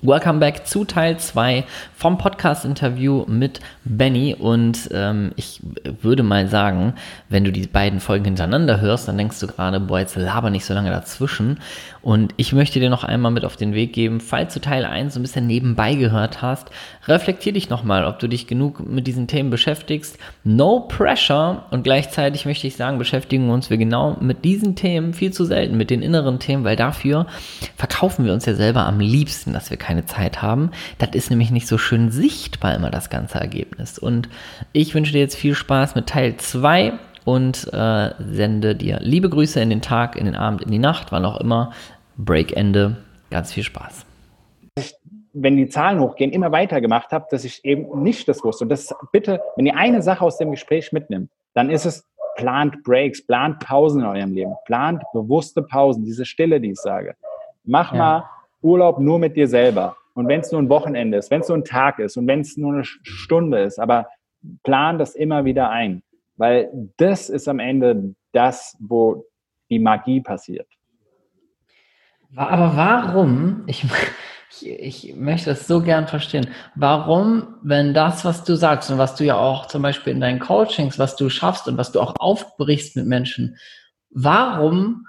Welcome back zu Teil 2 vom Podcast-Interview mit Benny. Und ähm, ich würde mal sagen, wenn du die beiden Folgen hintereinander hörst, dann denkst du gerade, boah, jetzt laber nicht so lange dazwischen. Und ich möchte dir noch einmal mit auf den Weg geben, falls du Teil 1 so ein bisschen nebenbei gehört hast, reflektier dich nochmal, ob du dich genug mit diesen Themen beschäftigst. No pressure. Und gleichzeitig möchte ich sagen, beschäftigen uns wir genau mit diesen Themen viel zu selten, mit den inneren Themen, weil dafür verkaufen wir uns ja selber am liebsten, dass wir keine Zeit haben. Das ist nämlich nicht so schön sichtbar immer das ganze Ergebnis. Und ich wünsche dir jetzt viel Spaß mit Teil 2 und äh, sende dir liebe Grüße in den Tag, in den Abend, in die Nacht, wann auch immer. Breakende. Ganz viel Spaß. Wenn die Zahlen hochgehen, immer weiter gemacht habe, dass ich eben nicht das wusste. Und das bitte, wenn ihr eine Sache aus dem Gespräch mitnimmt, dann ist es, plant Breaks, plant Pausen in eurem Leben, plant bewusste Pausen, diese Stille, die ich sage. Mach ja. mal Urlaub nur mit dir selber. Und wenn es nur ein Wochenende ist, wenn es nur ein Tag ist und wenn es nur eine Stunde ist, aber plan das immer wieder ein, weil das ist am Ende das, wo die Magie passiert. Aber warum, ich, ich, ich möchte das so gern verstehen, warum, wenn das, was du sagst und was du ja auch zum Beispiel in deinen Coachings, was du schaffst und was du auch aufbrichst mit Menschen, warum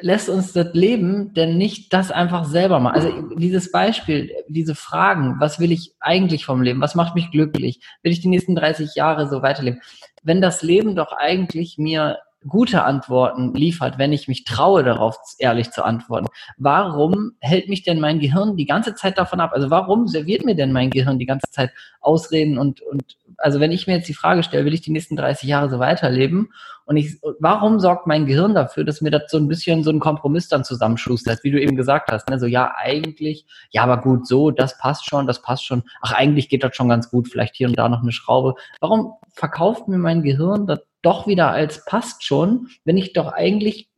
lässt uns das Leben denn nicht das einfach selber machen? Also dieses Beispiel, diese Fragen, was will ich eigentlich vom Leben? Was macht mich glücklich? Will ich die nächsten 30 Jahre so weiterleben? Wenn das Leben doch eigentlich mir gute Antworten liefert, wenn ich mich traue, darauf ehrlich zu antworten. Warum hält mich denn mein Gehirn die ganze Zeit davon ab? Also warum serviert mir denn mein Gehirn die ganze Zeit Ausreden und, und also wenn ich mir jetzt die Frage stelle, will ich die nächsten 30 Jahre so weiterleben? Und ich, warum sorgt mein Gehirn dafür, dass mir das so ein bisschen so ein Kompromiss dann zusammenschustert, wie du eben gesagt hast, ne? So, ja, eigentlich, ja, aber gut, so, das passt schon, das passt schon. Ach, eigentlich geht das schon ganz gut, vielleicht hier und da noch eine Schraube. Warum verkauft mir mein Gehirn das doch wieder als passt schon, wenn ich doch eigentlich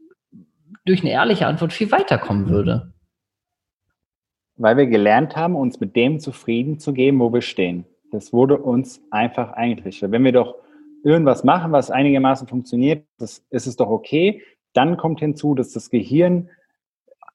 durch eine ehrliche Antwort viel weiterkommen würde? Weil wir gelernt haben, uns mit dem zufrieden zu geben, wo wir stehen. Das wurde uns einfach eingetrichtert. Wenn wir doch irgendwas machen, was einigermaßen funktioniert, das ist es doch okay. Dann kommt hinzu, dass das Gehirn,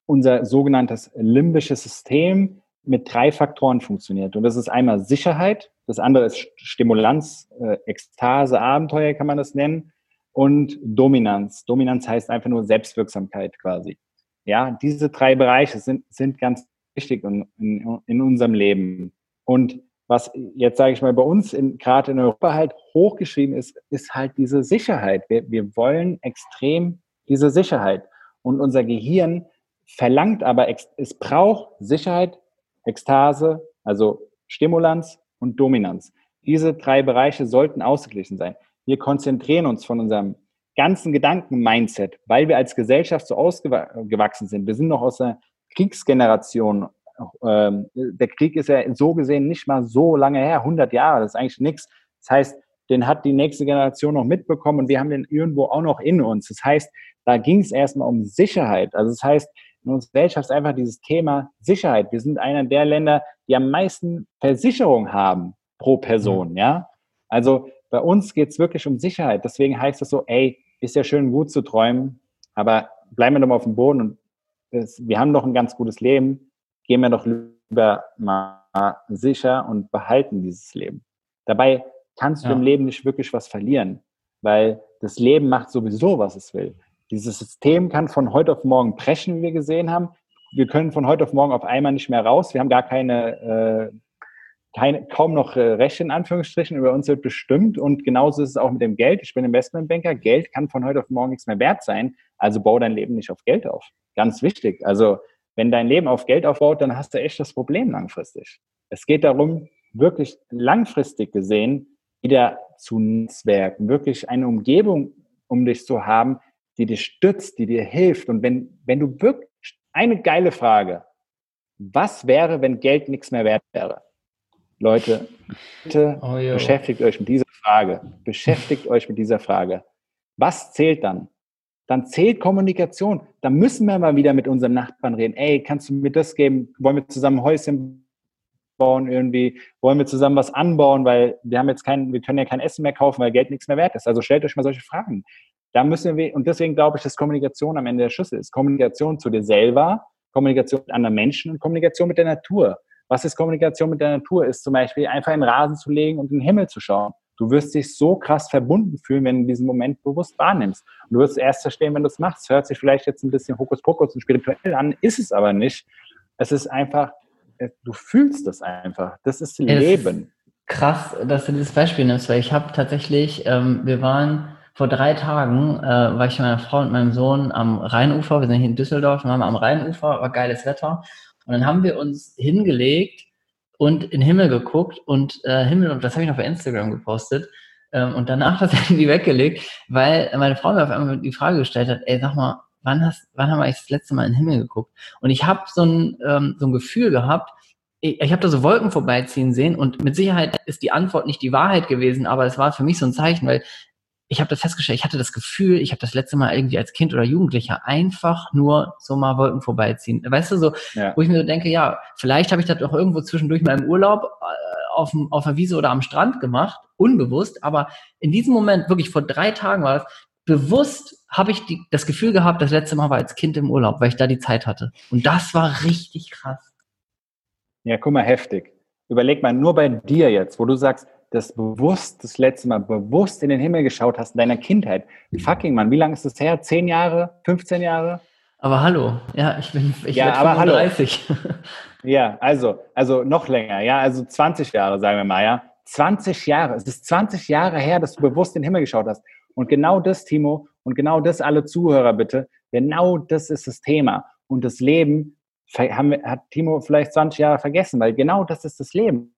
unser sogenanntes limbisches System, mit drei Faktoren funktioniert. Und das ist einmal Sicherheit, das andere ist Stimulanz, äh, Ekstase, Abenteuer kann man das nennen, und Dominanz. Dominanz heißt einfach nur Selbstwirksamkeit quasi. Ja, diese drei Bereiche sind, sind ganz wichtig in, in, in unserem Leben. Und was jetzt sage ich mal bei uns in, gerade in Europa halt hochgeschrieben ist, ist halt diese Sicherheit. Wir, wir wollen extrem diese Sicherheit. Und unser Gehirn verlangt aber, es braucht Sicherheit, Ekstase, also Stimulanz und Dominanz. Diese drei Bereiche sollten ausgeglichen sein. Wir konzentrieren uns von unserem ganzen Gedanken-Mindset, weil wir als Gesellschaft so ausgewachsen sind. Wir sind noch aus der Kriegsgeneration ähm, der Krieg ist ja so gesehen nicht mal so lange her, 100 Jahre, das ist eigentlich nichts. Das heißt, den hat die nächste Generation noch mitbekommen und wir haben den irgendwo auch noch in uns. Das heißt, da ging es erstmal um Sicherheit. Also das heißt, in unserer Gesellschaft ist einfach dieses Thema Sicherheit. Wir sind einer der Länder, die am meisten Versicherung haben pro Person, mhm. ja. Also bei uns geht es wirklich um Sicherheit. Deswegen heißt es so, ey, ist ja schön gut zu träumen, aber bleiben wir doch mal auf dem Boden und das, wir haben doch ein ganz gutes Leben gehen wir doch lieber mal sicher und behalten dieses Leben. Dabei kannst du ja. im Leben nicht wirklich was verlieren, weil das Leben macht sowieso, was es will. Dieses System kann von heute auf morgen brechen, wie wir gesehen haben. Wir können von heute auf morgen auf einmal nicht mehr raus. Wir haben gar keine, äh, keine kaum noch äh, Rechte in Anführungsstrichen. Über uns wird bestimmt. Und genauso ist es auch mit dem Geld. Ich bin Investmentbanker. Geld kann von heute auf morgen nichts mehr wert sein. Also bau dein Leben nicht auf Geld auf. Ganz wichtig. Also wenn dein Leben auf Geld aufbaut, dann hast du echt das Problem langfristig. Es geht darum, wirklich langfristig gesehen wieder zu Netzwerken, wirklich eine Umgebung um dich zu haben, die dich stützt, die dir hilft. Und wenn, wenn du wirklich eine geile Frage, was wäre, wenn Geld nichts mehr wert wäre? Leute, bitte oh, beschäftigt euch mit dieser Frage. Beschäftigt euch mit dieser Frage. Was zählt dann? Dann zählt Kommunikation. Dann müssen wir mal wieder mit unserem Nachbarn reden. Ey, kannst du mir das geben? Wollen wir zusammen Häuschen bauen irgendwie? Wollen wir zusammen was anbauen? Weil wir haben jetzt kein, wir können ja kein Essen mehr kaufen, weil Geld nichts mehr wert ist. Also stellt euch mal solche Fragen. Da müssen wir, und deswegen glaube ich, dass Kommunikation am Ende der Schlüssel ist. Kommunikation zu dir selber, Kommunikation mit anderen Menschen und Kommunikation mit der Natur. Was ist Kommunikation mit der Natur? Ist zum Beispiel einfach in den Rasen zu legen und in den Himmel zu schauen. Du wirst dich so krass verbunden fühlen, wenn du diesen Moment bewusst wahrnimmst. Und du wirst erst verstehen, wenn du es machst. Hört sich vielleicht jetzt ein bisschen Hokuspokus und spirituell an, ist es aber nicht. Es ist einfach, äh, du fühlst es einfach. Das ist Leben. krass, dass du dieses Beispiel nimmst, weil ich habe tatsächlich, ähm, wir waren vor drei Tagen, äh, war ich mit meiner Frau und meinem Sohn am Rheinufer, wir sind hier in Düsseldorf, und waren am Rheinufer, war geiles Wetter. Und dann haben wir uns hingelegt und in den Himmel geguckt und äh, Himmel, das habe ich noch bei Instagram gepostet. Ähm, und danach das Handy weggelegt, weil meine Frau mir auf einmal die Frage gestellt hat, ey, sag mal, wann, hast, wann haben wir eigentlich das letzte Mal in den Himmel geguckt? Und ich habe so ein, ähm, so ein Gefühl gehabt, ich, ich habe da so Wolken vorbeiziehen sehen und mit Sicherheit ist die Antwort nicht die Wahrheit gewesen, aber es war für mich so ein Zeichen, weil ich habe das festgestellt, ich hatte das Gefühl, ich habe das letzte Mal irgendwie als Kind oder Jugendlicher einfach nur so mal Wolken vorbeiziehen. Weißt du, so, ja. wo ich mir so denke, ja, vielleicht habe ich das doch irgendwo zwischendurch mal im Urlaub äh, auf, auf der Wiese oder am Strand gemacht, unbewusst, aber in diesem Moment, wirklich vor drei Tagen war es, bewusst habe ich die, das Gefühl gehabt, das letzte Mal war als Kind im Urlaub, weil ich da die Zeit hatte. Und das war richtig krass. Ja, guck mal, heftig. Überleg mal nur bei dir jetzt, wo du sagst, das bewusst, das letzte Mal bewusst in den Himmel geschaut hast in deiner Kindheit. Fucking Mann, wie lange ist das her? Zehn Jahre? 15 Jahre? Aber hallo, ja, ich bin ich ja, aber 35. Hallo. ja, also, also noch länger, ja, also 20 Jahre, sagen wir mal, ja. 20 Jahre, es ist 20 Jahre her, dass du bewusst in den Himmel geschaut hast. Und genau das, Timo, und genau das, alle Zuhörer bitte, genau das ist das Thema. Und das Leben haben, hat Timo vielleicht 20 Jahre vergessen, weil genau das ist das Leben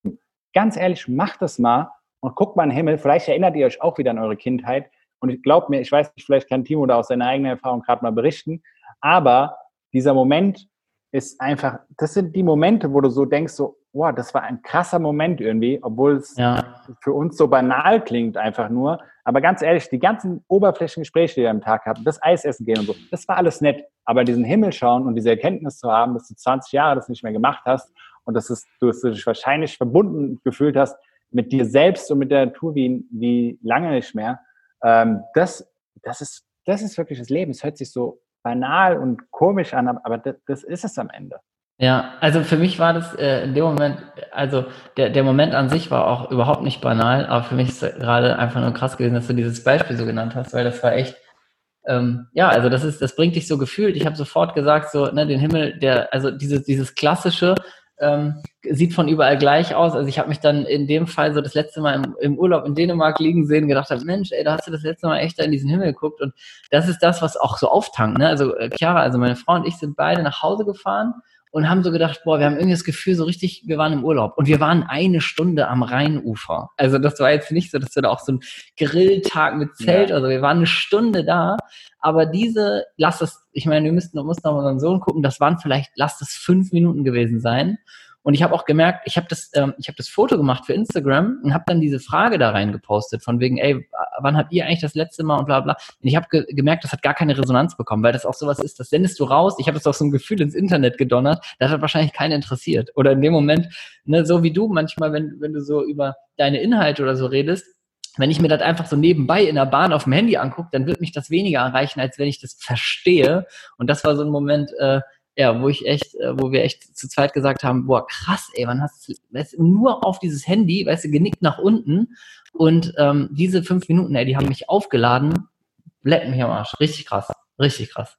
ganz ehrlich, macht das mal und guckt mal in den Himmel. Vielleicht erinnert ihr euch auch wieder an eure Kindheit. Und ich glaube mir, ich weiß nicht, vielleicht kann Timo da aus seiner eigenen Erfahrung gerade mal berichten. Aber dieser Moment ist einfach, das sind die Momente, wo du so denkst, so, wow, das war ein krasser Moment irgendwie, obwohl es ja. für uns so banal klingt einfach nur. Aber ganz ehrlich, die ganzen Oberflächengespräche, die wir am Tag hatten, das Eisessen gehen und so, das war alles nett. Aber diesen Himmel schauen und diese Erkenntnis zu haben, dass du 20 Jahre das nicht mehr gemacht hast und dass es, du dich wahrscheinlich verbunden gefühlt hast mit dir selbst und mit der Natur wie, wie lange nicht mehr. Ähm, das, das, ist, das ist wirklich das Leben. Es hört sich so banal und komisch an, aber das, das ist es am Ende. Ja, also für mich war das äh, in dem Moment, also der, der Moment an sich war auch überhaupt nicht banal, aber für mich ist gerade einfach nur krass gewesen, dass du dieses Beispiel so genannt hast, weil das war echt, ähm, ja, also das ist, das bringt dich so gefühlt. Ich habe sofort gesagt, so, ne, den Himmel, der, also dieses, dieses klassische, ähm, sieht von überall gleich aus. Also ich habe mich dann in dem Fall so das letzte Mal im, im Urlaub in Dänemark liegen sehen, gedacht habe, Mensch, ey, da hast du das letzte Mal echt da in diesen Himmel geguckt. Und das ist das, was auch so auftankt. Ne? Also äh, Chiara, also meine Frau und ich sind beide nach Hause gefahren und haben so gedacht, boah, wir haben irgendwie das Gefühl, so richtig, wir waren im Urlaub. Und wir waren eine Stunde am Rheinufer. Also das war jetzt nicht so, dass wir da auch so einen Grilltag mit Zelt, ja. also wir waren eine Stunde da. Aber diese, lass das, ich meine, wir müssten, mussten noch unseren Sohn gucken, das waren vielleicht, lass das fünf Minuten gewesen sein. Und ich habe auch gemerkt, ich habe das, ähm, ich habe das Foto gemacht für Instagram und habe dann diese Frage da rein gepostet von wegen, ey, wann habt ihr eigentlich das letzte Mal und bla bla. Und ich habe ge gemerkt, das hat gar keine Resonanz bekommen, weil das auch sowas ist, das sendest du raus. Ich habe das auch so ein Gefühl ins Internet gedonnert, das hat wahrscheinlich keinen interessiert. Oder in dem Moment, ne, so wie du manchmal, wenn, wenn du so über deine Inhalte oder so redest, wenn ich mir das einfach so nebenbei in der Bahn auf dem Handy angucke, dann wird mich das weniger erreichen, als wenn ich das verstehe. Und das war so ein Moment, äh, ja, wo ich echt, äh, wo wir echt zu zweit gesagt haben, boah, krass, ey, man hast weißt, nur auf dieses Handy, weißt du, genickt nach unten und ähm, diese fünf Minuten, ey, die haben mich aufgeladen, leck mich am Arsch. Richtig krass, richtig krass.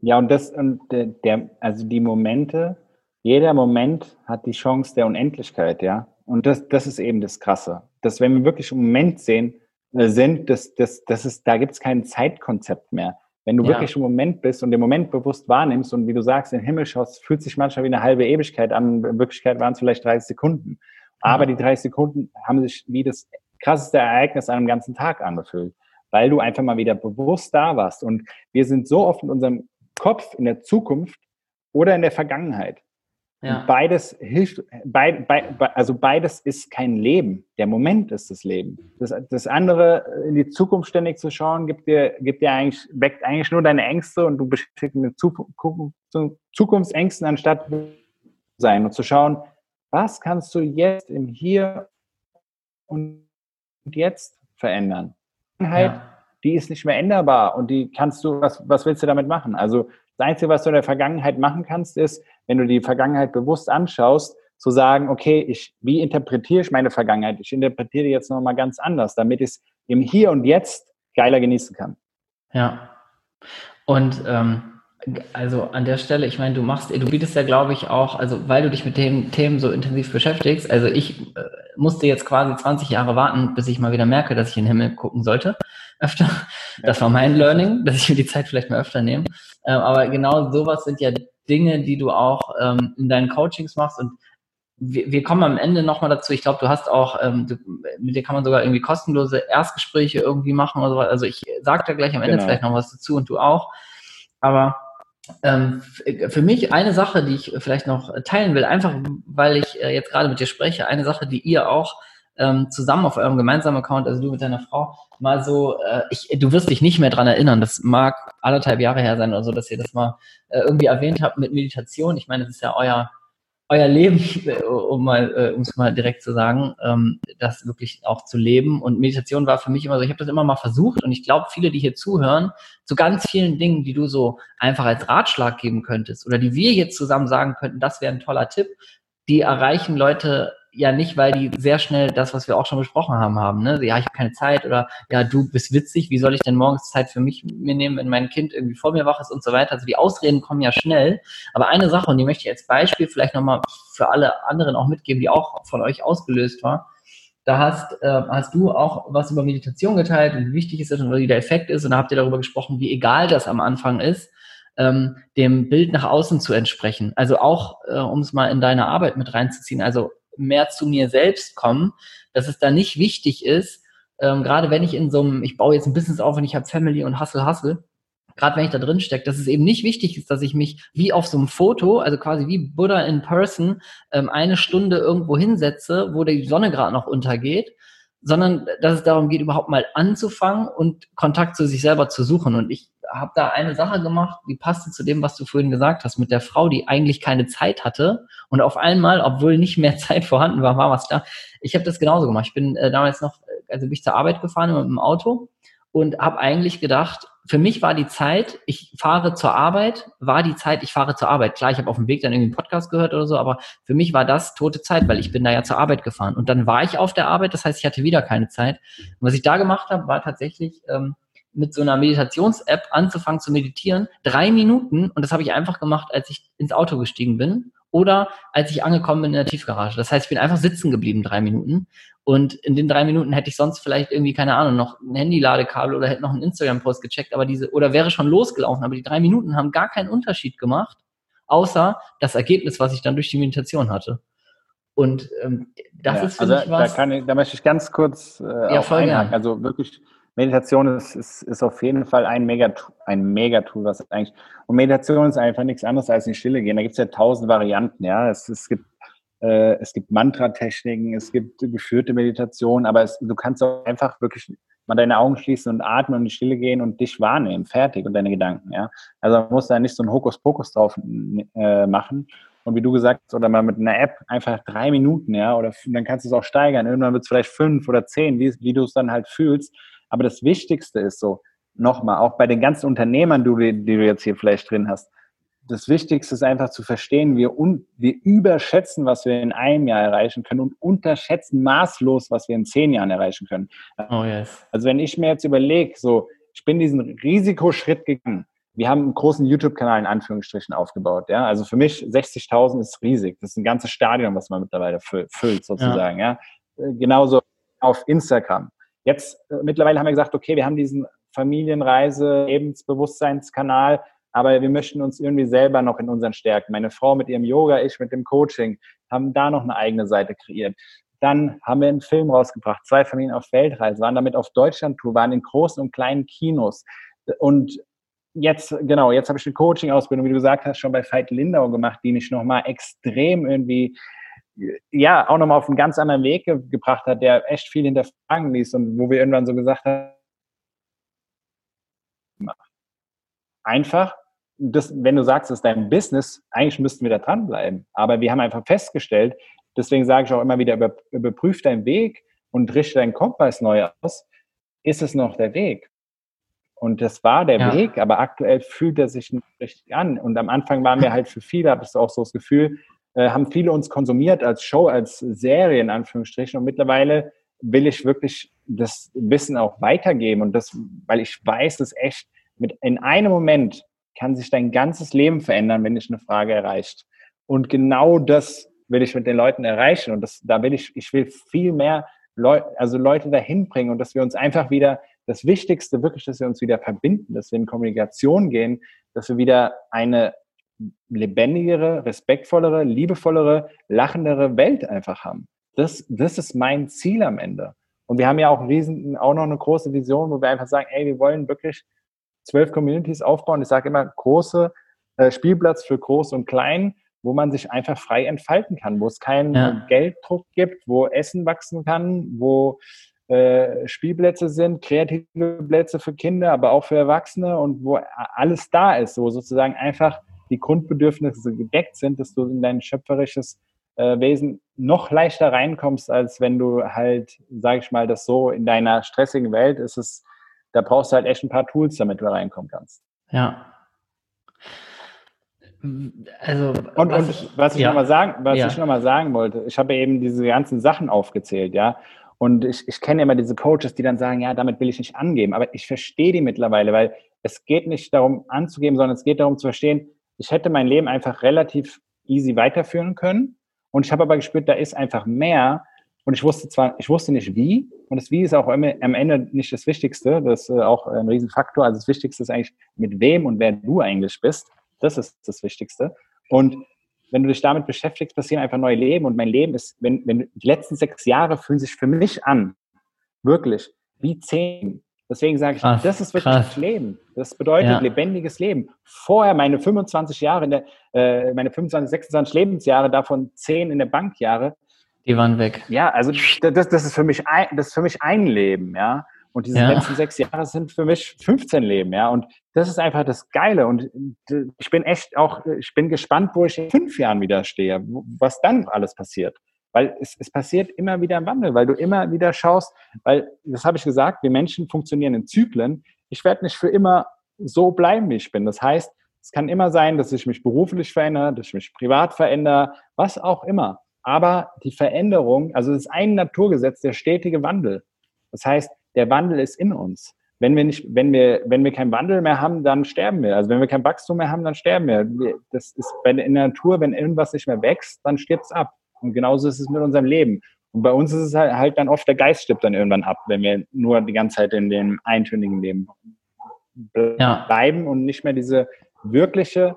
Ja, und das, und der, also die Momente, jeder Moment hat die Chance der Unendlichkeit, ja. Und das, das ist eben das Krasse. Dass wenn wir wirklich im Moment sehen, äh, sind, das, das, das ist, da gibt es kein Zeitkonzept mehr. Wenn du ja. wirklich im Moment bist und den Moment bewusst wahrnimmst und wie du sagst, in den Himmel schaust, fühlt sich manchmal wie eine halbe Ewigkeit an. In Wirklichkeit waren es vielleicht 30 Sekunden. Aber die 30 Sekunden haben sich wie das krasseste Ereignis an einem ganzen Tag angefühlt, weil du einfach mal wieder bewusst da warst. Und wir sind so oft in unserem Kopf in der Zukunft oder in der Vergangenheit. Ja. Beides hilft, beid, beid, also beides ist kein Leben. Der Moment ist das Leben. Das, das andere, in die Zukunft ständig zu schauen, gibt dir, gibt dir eigentlich, weckt eigentlich nur deine Ängste und du beschäftigst mit Zukunftsängsten anstatt sein und zu schauen, was kannst du jetzt im Hier und Jetzt verändern? Ja. Die ist nicht mehr änderbar und die kannst du, was, was willst du damit machen? Also Das Einzige, was du in der Vergangenheit machen kannst, ist, wenn du die Vergangenheit bewusst anschaust, zu sagen, okay, ich, wie interpretiere ich meine Vergangenheit? Ich interpretiere jetzt nochmal ganz anders, damit ich es im Hier und Jetzt geiler genießen kann. Ja. Und ähm, also an der Stelle, ich meine, du machst, du bietest ja, glaube ich, auch, also weil du dich mit den Themen so intensiv beschäftigst, also ich äh, musste jetzt quasi 20 Jahre warten, bis ich mal wieder merke, dass ich in den Himmel gucken sollte. Öfter. Das war mein Learning, dass ich mir die Zeit vielleicht mal öfter nehme. Ähm, aber genau sowas sind ja Dinge, die du auch ähm, in deinen Coachings machst und wir, wir kommen am Ende nochmal dazu. Ich glaube, du hast auch, ähm, du, mit dir kann man sogar irgendwie kostenlose Erstgespräche irgendwie machen oder so. Also ich sage da gleich am Ende genau. vielleicht noch was dazu und du auch. Aber ähm, für mich eine Sache, die ich vielleicht noch teilen will, einfach weil ich äh, jetzt gerade mit dir spreche, eine Sache, die ihr auch ähm, zusammen auf eurem gemeinsamen Account, also du mit deiner Frau, mal so, äh, ich, du wirst dich nicht mehr dran erinnern, das mag anderthalb Jahre her sein oder so, dass ihr das mal äh, irgendwie erwähnt habt mit Meditation. Ich meine, das ist ja euer euer Leben, um mal, äh, um es mal direkt zu sagen, ähm, das wirklich auch zu leben. Und Meditation war für mich immer so, ich habe das immer mal versucht und ich glaube, viele, die hier zuhören, zu ganz vielen Dingen, die du so einfach als Ratschlag geben könntest oder die wir jetzt zusammen sagen könnten, das wäre ein toller Tipp, die erreichen Leute ja nicht, weil die sehr schnell das, was wir auch schon besprochen haben, haben. Ne? Ja, ich habe keine Zeit oder ja, du bist witzig, wie soll ich denn morgens Zeit für mich mir nehmen, wenn mein Kind irgendwie vor mir wach ist und so weiter. Also die Ausreden kommen ja schnell. Aber eine Sache, und die möchte ich als Beispiel vielleicht nochmal für alle anderen auch mitgeben, die auch von euch ausgelöst war. Da hast, äh, hast du auch was über Meditation geteilt und wie wichtig es ist und wie der Effekt ist. Und da habt ihr darüber gesprochen, wie egal das am Anfang ist, ähm, dem Bild nach außen zu entsprechen. Also auch, äh, um es mal in deine Arbeit mit reinzuziehen. Also mehr zu mir selbst kommen, dass es da nicht wichtig ist, ähm, gerade wenn ich in so einem, ich baue jetzt ein Business auf und ich habe Family und Hustle, Hustle, gerade wenn ich da drin stecke, dass es eben nicht wichtig ist, dass ich mich wie auf so einem Foto, also quasi wie Buddha in Person, ähm, eine Stunde irgendwo hinsetze, wo die Sonne gerade noch untergeht, sondern dass es darum geht, überhaupt mal anzufangen und Kontakt zu sich selber zu suchen. Und ich habe da eine Sache gemacht, die passte zu dem, was du vorhin gesagt hast, mit der Frau, die eigentlich keine Zeit hatte und auf einmal, obwohl nicht mehr Zeit vorhanden war, war was da. Ich habe das genauso gemacht. Ich bin äh, damals noch, also bin ich zur Arbeit gefahren mit dem Auto und habe eigentlich gedacht, für mich war die Zeit, ich fahre zur Arbeit, war die Zeit, ich fahre zur Arbeit. Klar, ich habe auf dem Weg dann irgendwie einen Podcast gehört oder so, aber für mich war das tote Zeit, weil ich bin da ja zur Arbeit gefahren. Und dann war ich auf der Arbeit, das heißt, ich hatte wieder keine Zeit. Und was ich da gemacht habe, war tatsächlich ähm, mit so einer Meditations-App anzufangen zu meditieren. Drei Minuten, und das habe ich einfach gemacht, als ich ins Auto gestiegen bin oder als ich angekommen bin in der Tiefgarage. Das heißt, ich bin einfach sitzen geblieben, drei Minuten. Und in den drei Minuten hätte ich sonst vielleicht irgendwie, keine Ahnung, noch ein Handy-Ladekabel oder hätte noch einen Instagram-Post gecheckt, aber diese, oder wäre schon losgelaufen. Aber die drei Minuten haben gar keinen Unterschied gemacht, außer das Ergebnis, was ich dann durch die Meditation hatte. Und ähm, das ja, ist für also mich was. Da, kann ich, da möchte ich ganz kurz äh, ja, voll einhaken. Also wirklich, Meditation ist, ist, ist auf jeden Fall ein Mega, ein Mega-Tool, was eigentlich. Und Meditation ist einfach nichts anderes als in die Stille gehen. Da gibt es ja tausend Varianten, ja. Es, es gibt äh, gibt Mantra-Techniken, es gibt geführte Meditation, aber es, du kannst auch einfach wirklich mal deine Augen schließen und atmen und in die Stille gehen und dich wahrnehmen, fertig und deine Gedanken, ja. Also man muss da nicht so ein Hokuspokus drauf äh, machen. Und wie du gesagt hast, oder mal mit einer App einfach drei Minuten, ja, oder dann kannst du es auch steigern. Irgendwann wird es vielleicht fünf oder zehn, wie, wie du es dann halt fühlst. Aber das Wichtigste ist so, nochmal, auch bei den ganzen Unternehmern, die, die du jetzt hier vielleicht drin hast, das Wichtigste ist einfach zu verstehen, wir, un, wir überschätzen, was wir in einem Jahr erreichen können und unterschätzen maßlos, was wir in zehn Jahren erreichen können. Oh yes. Also wenn ich mir jetzt überlege, so, ich bin diesen Risikoschritt gegangen. Wir haben einen großen YouTube-Kanal in Anführungsstrichen aufgebaut. Ja, also für mich 60.000 ist riesig. Das ist ein ganzes Stadion, was man mittlerweile füllt, sozusagen. Ja. ja. Äh, genauso auf Instagram. Jetzt äh, mittlerweile haben wir gesagt, okay, wir haben diesen Familienreise, Lebensbewusstseinskanal aber wir möchten uns irgendwie selber noch in unseren Stärken. Meine Frau mit ihrem Yoga, ich mit dem Coaching, haben da noch eine eigene Seite kreiert. Dann haben wir einen Film rausgebracht, zwei Familien auf Weltreise, waren damit auf Deutschland-Tour, waren in großen und kleinen Kinos. Und jetzt, genau, jetzt habe ich eine Coaching-Ausbildung, wie du gesagt hast, schon bei Veit Lindau gemacht, die mich nochmal extrem irgendwie, ja, auch nochmal auf einen ganz anderen Weg ge gebracht hat, der echt viel hinterfragen ließ und wo wir irgendwann so gesagt haben, einfach, das, wenn du sagst, es ist dein Business, eigentlich müssten wir da dranbleiben. Aber wir haben einfach festgestellt, deswegen sage ich auch immer wieder, über, überprüf deinen Weg und richte deinen Kompass neu aus. Ist es noch der Weg? Und das war der ja. Weg, aber aktuell fühlt er sich nicht richtig an. Und am Anfang waren wir halt für viele, hattest du auch so das Gefühl, äh, haben viele uns konsumiert als Show, als Serie in Anführungsstrichen. Und mittlerweile will ich wirklich das Wissen auch weitergeben. Und das, weil ich weiß, dass echt mit in einem Moment kann sich dein ganzes Leben verändern, wenn dich eine Frage erreicht. Und genau das will ich mit den Leuten erreichen. Und das, da will ich, ich will viel mehr Leute, also Leute dahin bringen und dass wir uns einfach wieder das Wichtigste wirklich, dass wir uns wieder verbinden, dass wir in Kommunikation gehen, dass wir wieder eine lebendigere, respektvollere, liebevollere, lachendere Welt einfach haben. Das, das ist mein Ziel am Ende. Und wir haben ja auch, riesen, auch noch eine große Vision, wo wir einfach sagen, ey, wir wollen wirklich zwölf Communities aufbauen. Ich sage immer, große äh, Spielplatz für groß und klein, wo man sich einfach frei entfalten kann, wo es keinen ja. Gelddruck gibt, wo Essen wachsen kann, wo äh, Spielplätze sind, kreative Plätze für Kinder, aber auch für Erwachsene und wo alles da ist, wo sozusagen einfach die Grundbedürfnisse gedeckt sind, dass du in dein schöpferisches äh, Wesen noch leichter reinkommst, als wenn du halt, sag ich mal, das so in deiner stressigen Welt ist es, da brauchst du halt echt ein paar Tools, damit du reinkommen kannst. Ja. Also, und, was und ich, was ich ja. nochmal sagen, was ja. ich noch mal sagen wollte, ich habe eben diese ganzen Sachen aufgezählt, ja. Und ich, ich kenne immer diese Coaches, die dann sagen, ja, damit will ich nicht angeben. Aber ich verstehe die mittlerweile, weil es geht nicht darum anzugeben, sondern es geht darum zu verstehen, ich hätte mein Leben einfach relativ easy weiterführen können. Und ich habe aber gespürt, da ist einfach mehr. Und ich wusste zwar, ich wusste nicht wie. Und das Wie ist auch am Ende nicht das Wichtigste. Das ist äh, auch ein Riesenfaktor. Also das Wichtigste ist eigentlich, mit wem und wer du eigentlich bist. Das ist das Wichtigste. Und wenn du dich damit beschäftigst, passieren einfach neue Leben. Und mein Leben ist, wenn, wenn die letzten sechs Jahre fühlen sich für mich an, wirklich, wie zehn. Deswegen sage ich, krass, das ist wirklich krass. Leben. Das bedeutet ja. lebendiges Leben. Vorher meine 25 Jahre, in der, äh, meine 25, 26 Lebensjahre, davon zehn in der Bankjahre. Die waren weg. Ja, also das, das, ist für mich ein, das ist für mich ein Leben, ja. Und diese ja. letzten sechs Jahre sind für mich 15 Leben, ja. Und das ist einfach das Geile. Und ich bin echt auch, ich bin gespannt, wo ich in fünf Jahren wieder stehe, was dann alles passiert. Weil es, es passiert immer wieder ein Wandel, weil du immer wieder schaust, weil, das habe ich gesagt, wir Menschen funktionieren in Zyklen. Ich werde nicht für immer so bleiben, wie ich bin. Das heißt, es kann immer sein, dass ich mich beruflich verändere, dass ich mich privat verändere, was auch immer. Aber die Veränderung, also es ist ein Naturgesetz, der stetige Wandel. Das heißt, der Wandel ist in uns. Wenn wir nicht, wenn wir, wenn wir keinen Wandel mehr haben, dann sterben wir. Also wenn wir kein Wachstum mehr haben, dann sterben wir. Das ist bei, in der Natur, wenn irgendwas nicht mehr wächst, dann stirbt es ab. Und genauso ist es mit unserem Leben. Und bei uns ist es halt, halt dann oft, der Geist stirbt dann irgendwann ab, wenn wir nur die ganze Zeit in dem eintönigen Leben bleiben ja. und nicht mehr diese wirkliche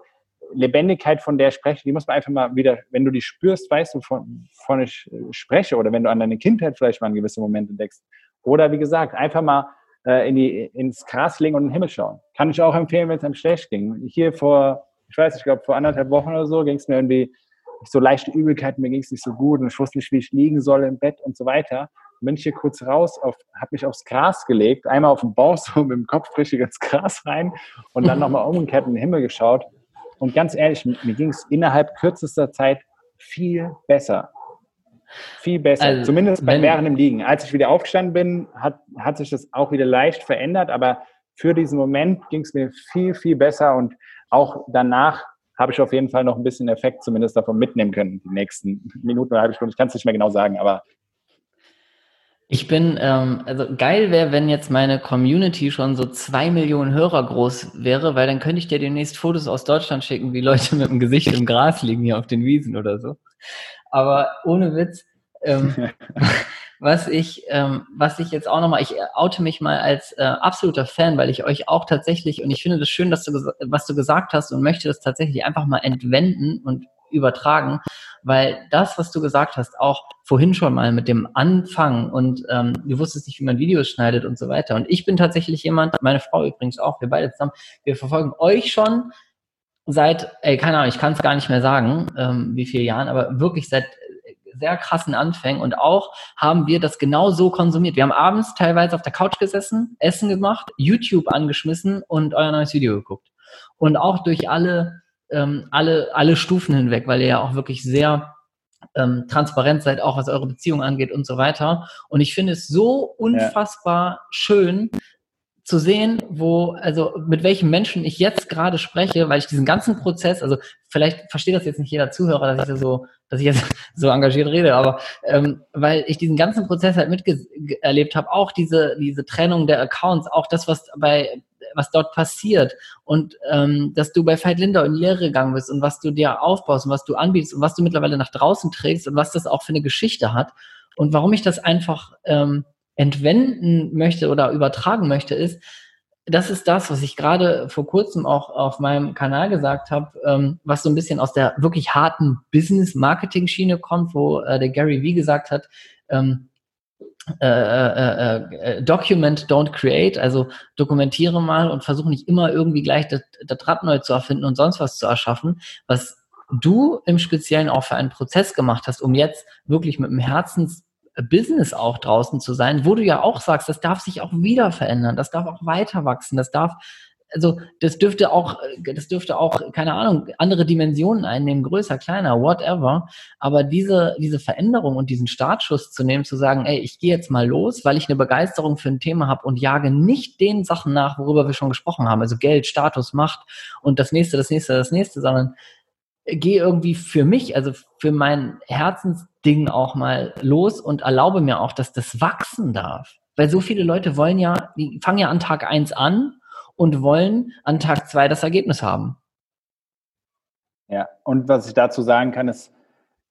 Lebendigkeit, von der ich spreche, die muss man einfach mal wieder, wenn du die spürst, weißt du, von, von ich spreche, oder wenn du an deine Kindheit vielleicht mal in gewisse Momente denkst, oder wie gesagt, einfach mal äh, in die, ins Gras legen und in den Himmel schauen. Kann ich auch empfehlen, wenn es einem schlecht ging. Hier vor, ich weiß, ich glaube vor anderthalb Wochen oder so ging es mir irgendwie so leichte Übelkeit, mir ging es nicht so gut und ich wusste nicht, wie ich liegen soll im Bett und so weiter. Und bin ich hier kurz raus, habe mich aufs Gras gelegt, einmal auf den Bauch so mit dem Kopf richtig ins Gras rein und dann nochmal umgekehrt in den Himmel geschaut. Und ganz ehrlich, mir ging es innerhalb kürzester Zeit viel besser. Viel besser. Also, Zumindest bei während dem Liegen. Als ich wieder aufgestanden bin, hat, hat sich das auch wieder leicht verändert, aber für diesen Moment ging es mir viel, viel besser und auch danach habe ich auf jeden Fall noch ein bisschen Effekt zumindest davon mitnehmen können, die nächsten Minuten oder halbe Stunde. Ich kann es nicht mehr genau sagen, aber ich bin, ähm, also geil wäre, wenn jetzt meine Community schon so zwei Millionen Hörer groß wäre, weil dann könnte ich dir demnächst Fotos aus Deutschland schicken, wie Leute mit dem Gesicht im Gras liegen hier auf den Wiesen oder so. Aber ohne Witz, ähm, was ich, ähm, was ich jetzt auch nochmal, ich oute mich mal als äh, absoluter Fan, weil ich euch auch tatsächlich, und ich finde das schön, dass du, was du gesagt hast und möchte das tatsächlich einfach mal entwenden und übertragen, weil das, was du gesagt hast, auch vorhin schon mal mit dem Anfang und ähm, du wusstest nicht, wie man Videos schneidet und so weiter. Und ich bin tatsächlich jemand, meine Frau übrigens auch, wir beide zusammen, wir verfolgen euch schon seit, ey, keine Ahnung, ich kann es gar nicht mehr sagen, ähm, wie viele Jahren, aber wirklich seit sehr krassen Anfängen und auch haben wir das genau so konsumiert. Wir haben abends teilweise auf der Couch gesessen, Essen gemacht, YouTube angeschmissen und euer neues Video geguckt. Und auch durch alle, ähm, alle, alle Stufen hinweg, weil ihr ja auch wirklich sehr ähm, transparent seid, auch was eure Beziehung angeht und so weiter. Und ich finde es so unfassbar ja. schön, zu sehen, wo, also mit welchen Menschen ich jetzt gerade spreche, weil ich diesen ganzen Prozess, also vielleicht versteht das jetzt nicht jeder Zuhörer, dass ich so, dass ich jetzt so engagiert rede, aber ähm, weil ich diesen ganzen Prozess halt miterlebt habe, auch diese, diese Trennung der Accounts, auch das, was bei was dort passiert und ähm, dass du bei Veit Linder in die Lehre gegangen bist und was du dir aufbaust und was du anbietest und was du mittlerweile nach draußen trägst und was das auch für eine Geschichte hat und warum ich das einfach ähm, entwenden möchte oder übertragen möchte, ist, das ist das, was ich gerade vor kurzem auch auf meinem Kanal gesagt habe, ähm, was so ein bisschen aus der wirklich harten Business-Marketing-Schiene kommt, wo äh, der Gary Vee gesagt hat, ähm, äh, äh, äh, Document, don't create, also dokumentiere mal und versuche nicht immer irgendwie gleich das Rad neu zu erfinden und sonst was zu erschaffen, was du im Speziellen auch für einen Prozess gemacht hast, um jetzt wirklich mit dem Herzens Business auch draußen zu sein, wo du ja auch sagst, das darf sich auch wieder verändern, das darf auch weiter wachsen, das darf, also das dürfte auch, das dürfte auch, keine Ahnung, andere Dimensionen einnehmen, größer, kleiner, whatever. Aber diese, diese Veränderung und diesen Startschuss zu nehmen, zu sagen, ey, ich gehe jetzt mal los, weil ich eine Begeisterung für ein Thema habe und jage nicht den Sachen nach, worüber wir schon gesprochen haben, also Geld, Status, Macht und das nächste, das nächste, das nächste, sondern gehe irgendwie für mich, also für mein Herzensding auch mal los und erlaube mir auch, dass das wachsen darf. Weil so viele Leute wollen ja, die fangen ja an Tag eins an und wollen an Tag zwei das Ergebnis haben. Ja, und was ich dazu sagen kann, ist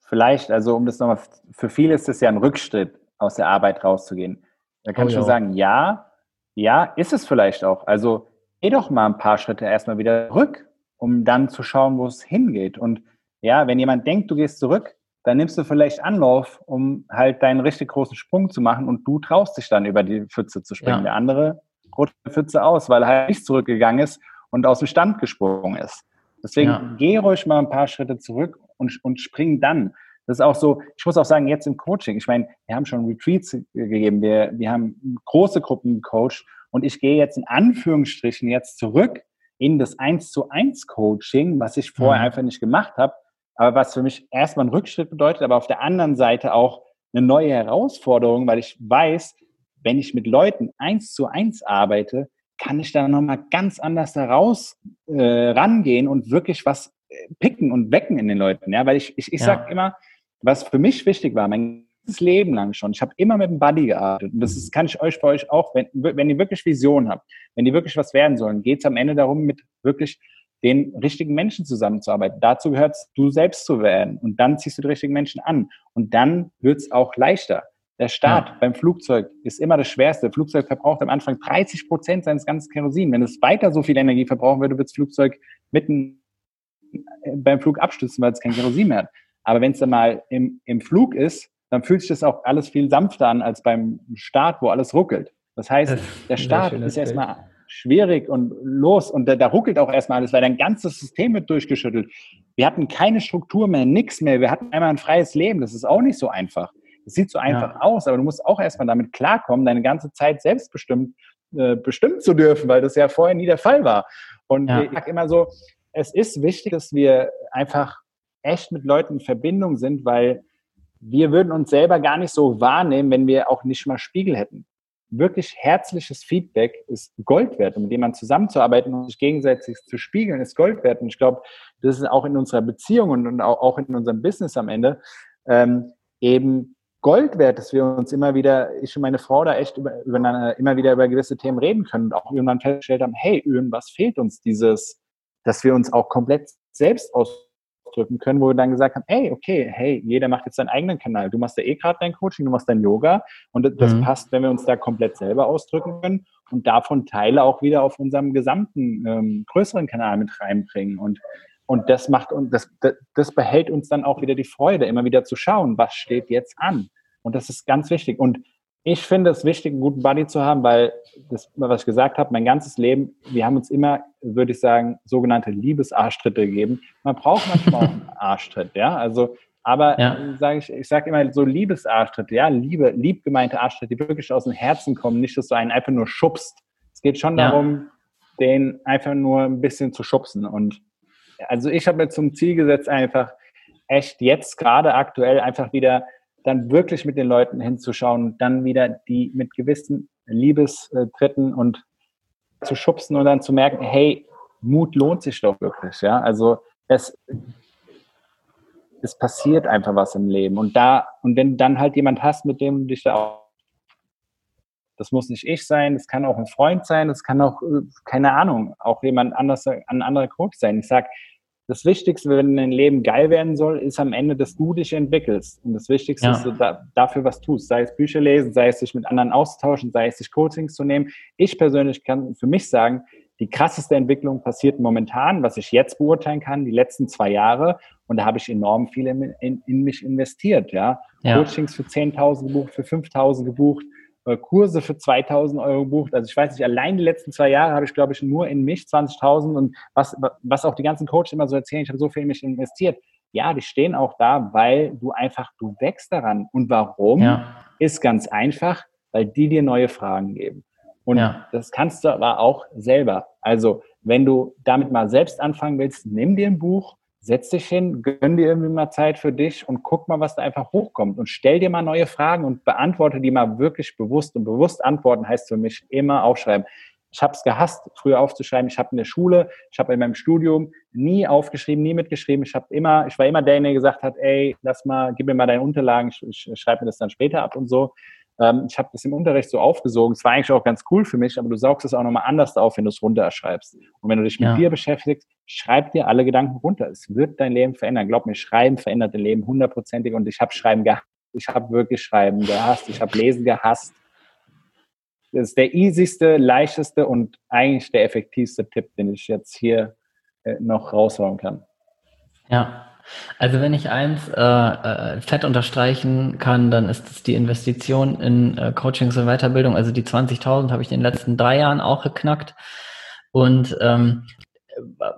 vielleicht, also um das nochmal, für viele ist es ja ein Rückschritt, aus der Arbeit rauszugehen. Da kann oh, ich nur sagen, ja, ja, ist es vielleicht auch. Also geh doch mal ein paar Schritte erstmal wieder zurück um dann zu schauen, wo es hingeht. Und ja, wenn jemand denkt, du gehst zurück, dann nimmst du vielleicht Anlauf, um halt deinen richtig großen Sprung zu machen und du traust dich dann über die Pfütze zu springen. Ja. Der andere rutscht die Pfütze aus, weil er halt nicht zurückgegangen ist und aus dem Stand gesprungen ist. Deswegen ja. geh ruhig mal ein paar Schritte zurück und, und spring dann. Das ist auch so, ich muss auch sagen, jetzt im Coaching, ich meine, wir haben schon Retreats gegeben, wir, wir haben große Gruppen gecoacht und ich gehe jetzt in Anführungsstrichen jetzt zurück in das 1 zu 1 Coaching, was ich vorher mhm. einfach nicht gemacht habe, aber was für mich erstmal ein Rückschritt bedeutet, aber auf der anderen Seite auch eine neue Herausforderung, weil ich weiß, wenn ich mit Leuten eins zu eins arbeite, kann ich da nochmal ganz anders daraus äh, rangehen und wirklich was äh, picken und wecken in den Leuten. Ja, weil ich, ich, ich ja. sage immer, was für mich wichtig war, mein ganzes Leben lang schon. Ich habe immer mit dem Buddy gearbeitet. Und das ist, kann ich euch bei euch auch, wenn, wenn ihr wirklich Vision habt, wenn die wirklich was werden sollen, geht es am Ende darum, mit wirklich den richtigen Menschen zusammenzuarbeiten. Dazu gehört es, du selbst zu werden. Und dann ziehst du die richtigen Menschen an. Und dann wird es auch leichter. Der Start ja. beim Flugzeug ist immer das Schwerste. Das Flugzeug verbraucht am Anfang 30 Prozent seines ganzen Kerosin. Wenn es weiter so viel Energie verbrauchen würde, wird das Flugzeug mitten äh, beim Flug abstürzen, weil es kein Kerosin mehr hat. Aber wenn es dann mal im, im Flug ist, dann fühlt sich das auch alles viel sanfter an als beim Start, wo alles ruckelt. Das heißt, der Start ist erstmal schwierig und los und da, da, ruckelt auch erstmal alles, weil dein ganzes System wird durchgeschüttelt. Wir hatten keine Struktur mehr, nichts mehr. Wir hatten einmal ein freies Leben. Das ist auch nicht so einfach. Das sieht so einfach ja. aus, aber du musst auch erstmal damit klarkommen, deine ganze Zeit selbstbestimmt äh, bestimmen zu dürfen, weil das ja vorher nie der Fall war. Und ja. ich sage immer so, es ist wichtig, dass wir einfach echt mit Leuten in Verbindung sind, weil wir würden uns selber gar nicht so wahrnehmen, wenn wir auch nicht mal Spiegel hätten. Wirklich herzliches Feedback ist Gold wert. Und mit jemandem zusammenzuarbeiten und sich gegenseitig zu spiegeln, ist Gold wert. Und ich glaube, das ist auch in unserer Beziehung und auch in unserem Business am Ende ähm, eben Gold wert, dass wir uns immer wieder, ich und meine Frau da echt über, über immer wieder über gewisse Themen reden können und auch irgendwann festgestellt haben, hey, irgendwas fehlt uns dieses, dass wir uns auch komplett selbst aus ausdrücken können, wo wir dann gesagt haben, hey, okay, hey, jeder macht jetzt seinen eigenen Kanal. Du machst ja eh gerade dein Coaching, du machst dein Yoga und das mhm. passt, wenn wir uns da komplett selber ausdrücken können und davon Teile auch wieder auf unserem gesamten ähm, größeren Kanal mit reinbringen und und das macht und das, das behält uns dann auch wieder die Freude, immer wieder zu schauen, was steht jetzt an. Und das ist ganz wichtig. Und ich finde es wichtig, einen guten Buddy zu haben, weil das, was ich gesagt habe, mein ganzes Leben, wir haben uns immer, würde ich sagen, sogenannte Liebesarschtritte gegeben. Man braucht manchmal auch einen Arschtritt, ja. Also, aber ja. sage ich, ich sage immer so Liebesarschtritte, ja, Liebe, lieb gemeinte Arschtritte, die wirklich aus dem Herzen kommen, nicht, dass du einen einfach nur schubst. Es geht schon ja. darum, den einfach nur ein bisschen zu schubsen. Und also ich habe mir zum Ziel gesetzt, einfach echt jetzt gerade aktuell einfach wieder dann wirklich mit den Leuten hinzuschauen dann wieder die mit gewissen Liebestritten und zu schubsen und dann zu merken, hey, Mut lohnt sich doch wirklich, ja. Also es, es passiert einfach was im Leben. Und da, und wenn dann halt jemand hast, mit dem du dich da auch das muss nicht ich sein, das kann auch ein Freund sein, das kann auch, äh, keine Ahnung, auch jemand anders, ein anderer Coach sein. Ich sag, das Wichtigste, wenn dein Leben geil werden soll, ist am Ende, dass du dich entwickelst. Und das Wichtigste ja. ist, da, dafür was tust. Sei es Bücher lesen, sei es sich mit anderen austauschen, sei es sich Coachings zu nehmen. Ich persönlich kann für mich sagen, die krasseste Entwicklung passiert momentan, was ich jetzt beurteilen kann, die letzten zwei Jahre. Und da habe ich enorm viel in, in, in mich investiert. Ja? ja. Coachings für 10.000 gebucht, für 5.000 gebucht Kurse für 2000 Euro gebucht. Also ich weiß nicht, allein die letzten zwei Jahre habe ich, glaube ich, nur in mich 20.000 und was, was auch die ganzen Coaches immer so erzählen, ich habe so viel in mich investiert. Ja, die stehen auch da, weil du einfach, du wächst daran. Und warum? Ja. Ist ganz einfach, weil die dir neue Fragen geben. Und ja. das kannst du aber auch selber. Also, wenn du damit mal selbst anfangen willst, nimm dir ein Buch, setz dich hin, gönn dir irgendwie mal Zeit für dich und guck mal, was da einfach hochkommt und stell dir mal neue Fragen und beantworte die mal wirklich bewusst. Und bewusst antworten heißt für mich immer aufschreiben. Ich habe es gehasst, früher aufzuschreiben. Ich habe in der Schule, ich habe in meinem Studium nie aufgeschrieben, nie mitgeschrieben. Ich habe immer, ich war immer der, der gesagt hat, ey, lass mal, gib mir mal deine Unterlagen, ich, ich schreibe mir das dann später ab und so. Ähm, ich habe das im Unterricht so aufgesogen. Es war eigentlich auch ganz cool für mich, aber du saugst es auch nochmal anders auf, wenn du es runterschreibst. Und wenn du dich mit ja. dir beschäftigst, schreib dir alle Gedanken runter. Es wird dein Leben verändern. Glaub mir, Schreiben verändert dein Leben hundertprozentig. Und ich habe Schreiben gehasst. Ich habe wirklich Schreiben gehasst. Ich habe Lesen gehasst. Das ist der easyste, leichteste und eigentlich der effektivste Tipp, den ich jetzt hier äh, noch raushauen kann. Ja, also wenn ich eins äh, äh, fett unterstreichen kann, dann ist es die Investition in äh, Coachings und Weiterbildung. Also die 20.000 habe ich in den letzten drei Jahren auch geknackt. Und ähm,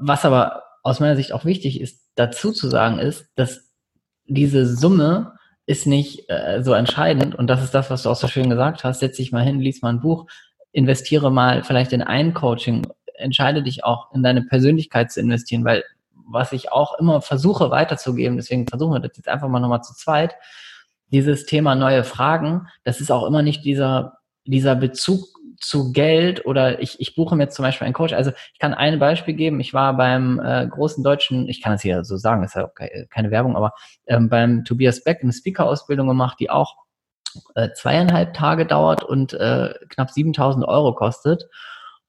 was aber aus meiner Sicht auch wichtig ist, dazu zu sagen, ist, dass diese Summe ist nicht äh, so entscheidend. Und das ist das, was du auch so schön gesagt hast. Setz dich mal hin, lies mal ein Buch, investiere mal vielleicht in ein Coaching, entscheide dich auch in deine Persönlichkeit zu investieren, weil was ich auch immer versuche weiterzugeben, deswegen versuchen wir das jetzt einfach mal nochmal zu zweit, dieses Thema neue Fragen, das ist auch immer nicht dieser, dieser Bezug zu Geld oder ich, ich buche mir jetzt zum Beispiel einen Coach. Also ich kann ein Beispiel geben. Ich war beim äh, großen deutschen, ich kann es hier so sagen, ist ja keine Werbung, aber ähm, beim Tobias Beck eine Speaker-Ausbildung gemacht, die auch äh, zweieinhalb Tage dauert und äh, knapp 7000 Euro kostet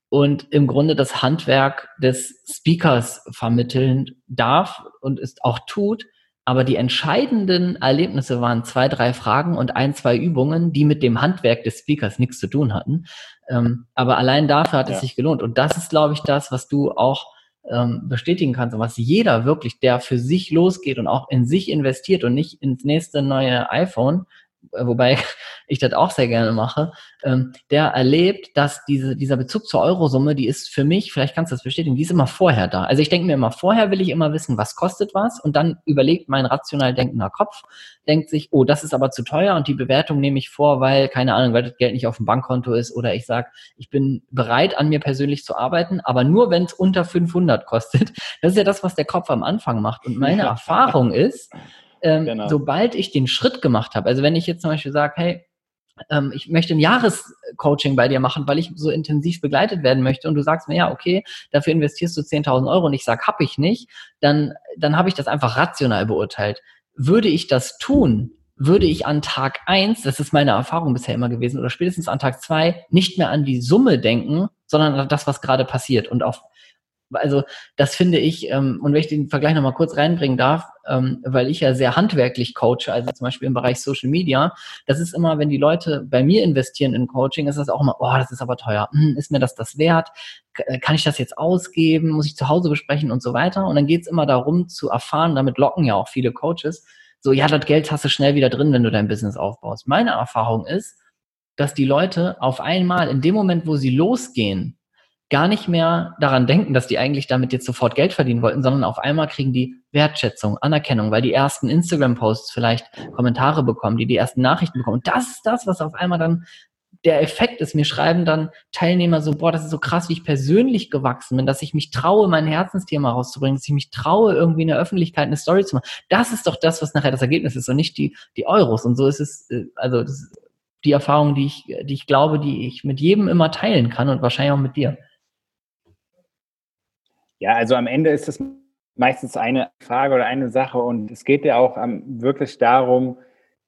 und im Grunde das Handwerk des Speakers vermitteln darf und es auch tut. Aber die entscheidenden Erlebnisse waren zwei, drei Fragen und ein, zwei Übungen, die mit dem Handwerk des Speakers nichts zu tun hatten. Ähm, aber allein dafür hat ja. es sich gelohnt. Und das ist, glaube ich, das, was du auch ähm, bestätigen kannst und was jeder wirklich, der für sich losgeht und auch in sich investiert und nicht ins nächste neue iPhone, wobei ich das auch sehr gerne mache, ähm, der erlebt, dass diese, dieser Bezug zur Eurosumme, die ist für mich, vielleicht kannst du das bestätigen, die ist immer vorher da. Also ich denke mir immer, vorher will ich immer wissen, was kostet was und dann überlegt mein rational denkender Kopf, denkt sich, oh, das ist aber zu teuer und die Bewertung nehme ich vor, weil, keine Ahnung, weil das Geld nicht auf dem Bankkonto ist oder ich sage, ich bin bereit, an mir persönlich zu arbeiten, aber nur, wenn es unter 500 kostet. Das ist ja das, was der Kopf am Anfang macht. Und meine Erfahrung ist, ähm, genau. sobald ich den Schritt gemacht habe, also wenn ich jetzt zum Beispiel sage, hey, ähm, ich möchte ein Jahrescoaching bei dir machen, weil ich so intensiv begleitet werden möchte und du sagst mir, ja, okay, dafür investierst du 10.000 Euro und ich sage, hab ich nicht, dann, dann habe ich das einfach rational beurteilt. Würde ich das tun, würde ich an Tag eins, das ist meine Erfahrung bisher immer gewesen, oder spätestens an Tag zwei nicht mehr an die Summe denken, sondern an das, was gerade passiert. Und auf also das finde ich, ähm, und wenn ich den Vergleich nochmal kurz reinbringen darf, ähm, weil ich ja sehr handwerklich coache, also zum Beispiel im Bereich Social Media, das ist immer, wenn die Leute bei mir investieren in Coaching, ist das auch immer, oh, das ist aber teuer, hm, ist mir das das wert? Äh, kann ich das jetzt ausgeben? Muss ich zu Hause besprechen und so weiter? Und dann geht es immer darum zu erfahren, damit locken ja auch viele Coaches, so, ja, das Geld hast du schnell wieder drin, wenn du dein Business aufbaust. Meine Erfahrung ist, dass die Leute auf einmal in dem Moment, wo sie losgehen, gar nicht mehr daran denken, dass die eigentlich damit jetzt sofort Geld verdienen wollten, sondern auf einmal kriegen die Wertschätzung, Anerkennung, weil die ersten Instagram-Posts vielleicht Kommentare bekommen, die die ersten Nachrichten bekommen. Und das ist das, was auf einmal dann der Effekt ist. Mir schreiben dann Teilnehmer so, boah, das ist so krass, wie ich persönlich gewachsen bin, dass ich mich traue, mein Herzensthema rauszubringen, dass ich mich traue, irgendwie in der Öffentlichkeit eine Story zu machen. Das ist doch das, was nachher das Ergebnis ist und nicht die, die Euros. Und so ist es, äh, also das, die Erfahrung, die ich, die ich glaube, die ich mit jedem immer teilen kann und wahrscheinlich auch mit dir. Ja, also am Ende ist es meistens eine Frage oder eine Sache und es geht ja auch wirklich darum,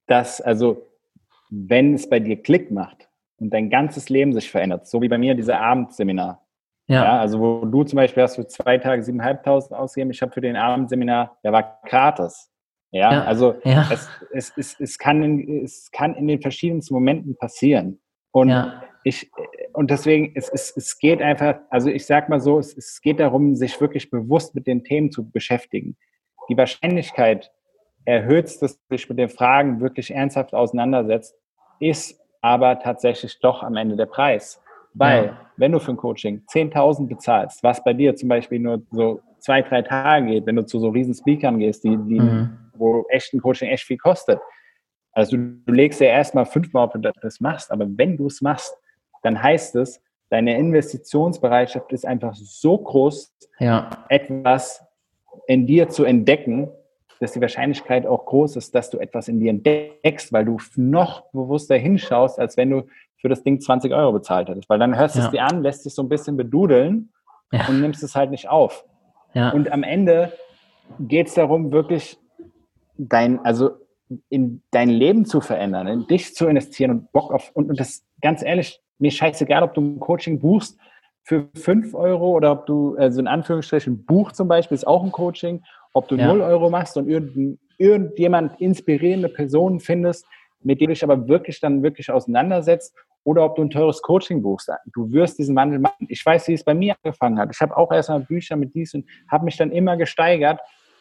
dass, also wenn es bei dir Klick macht und dein ganzes Leben sich verändert, so wie bei mir dieser Abendseminar. Ja. ja. also wo du zum Beispiel hast für zwei Tage 7.500 ausgegeben, ich habe für den Abendseminar, der war gratis. Ja, ja. also ja. Es, es, es, es, kann in, es kann in den verschiedensten Momenten passieren. Und ja ich, und deswegen, es, es, es geht einfach, also ich sag mal so, es, es geht darum, sich wirklich bewusst mit den Themen zu beschäftigen. Die Wahrscheinlichkeit erhöht, dass sich mit den Fragen wirklich ernsthaft auseinandersetzt, ist aber tatsächlich doch am Ende der Preis. Weil, ja. wenn du für ein Coaching 10.000 bezahlst, was bei dir zum Beispiel nur so zwei, drei Tage geht, wenn du zu so riesen Speakern gehst, die, die, mhm. wo echt ein Coaching echt viel kostet. Also du, du legst ja erstmal fünfmal, ob du das machst, aber wenn du es machst, dann heißt es, deine Investitionsbereitschaft ist einfach so groß, ja. etwas in dir zu entdecken, dass die Wahrscheinlichkeit auch groß ist, dass du etwas in dir entdeckst, weil du noch bewusster hinschaust, als wenn du für das Ding 20 Euro bezahlt hättest. Weil dann hörst du ja. es dir an, lässt dich so ein bisschen bedudeln ja. und nimmst es halt nicht auf. Und am Ende geht es darum, wirklich dein, also in dein Leben zu verändern, in dich zu investieren und Bock auf, und, und das ganz ehrlich, mir scheißegal, ob du ein Coaching buchst für 5 Euro oder ob du, also in Anführungsstrichen, ein Buch zum Beispiel ist auch ein Coaching, ob du ja. 0 Euro machst und irgend, irgendjemand inspirierende Personen findest, mit denen du dich aber wirklich dann wirklich auseinandersetzt oder ob du ein teures Coaching buchst. Du wirst diesen Wandel machen. Ich weiß, wie es bei mir angefangen hat. Ich habe auch erstmal Bücher mit dies und habe mich dann immer gesteigert.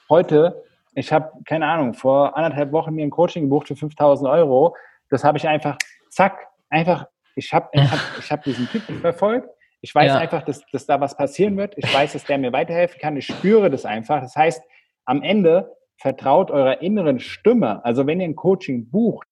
Heute, ich habe, keine Ahnung, vor anderthalb Wochen mir ein Coaching gebucht für 5000 Euro. Das habe ich einfach, zack, einfach ich habe ich hab, ich hab diesen Typen verfolgt. Ich weiß ja. einfach, dass, dass da was passieren wird. Ich weiß, dass der mir weiterhelfen kann. Ich spüre das einfach. Das heißt, am Ende vertraut eurer inneren Stimme. Also wenn ihr ein Coaching bucht,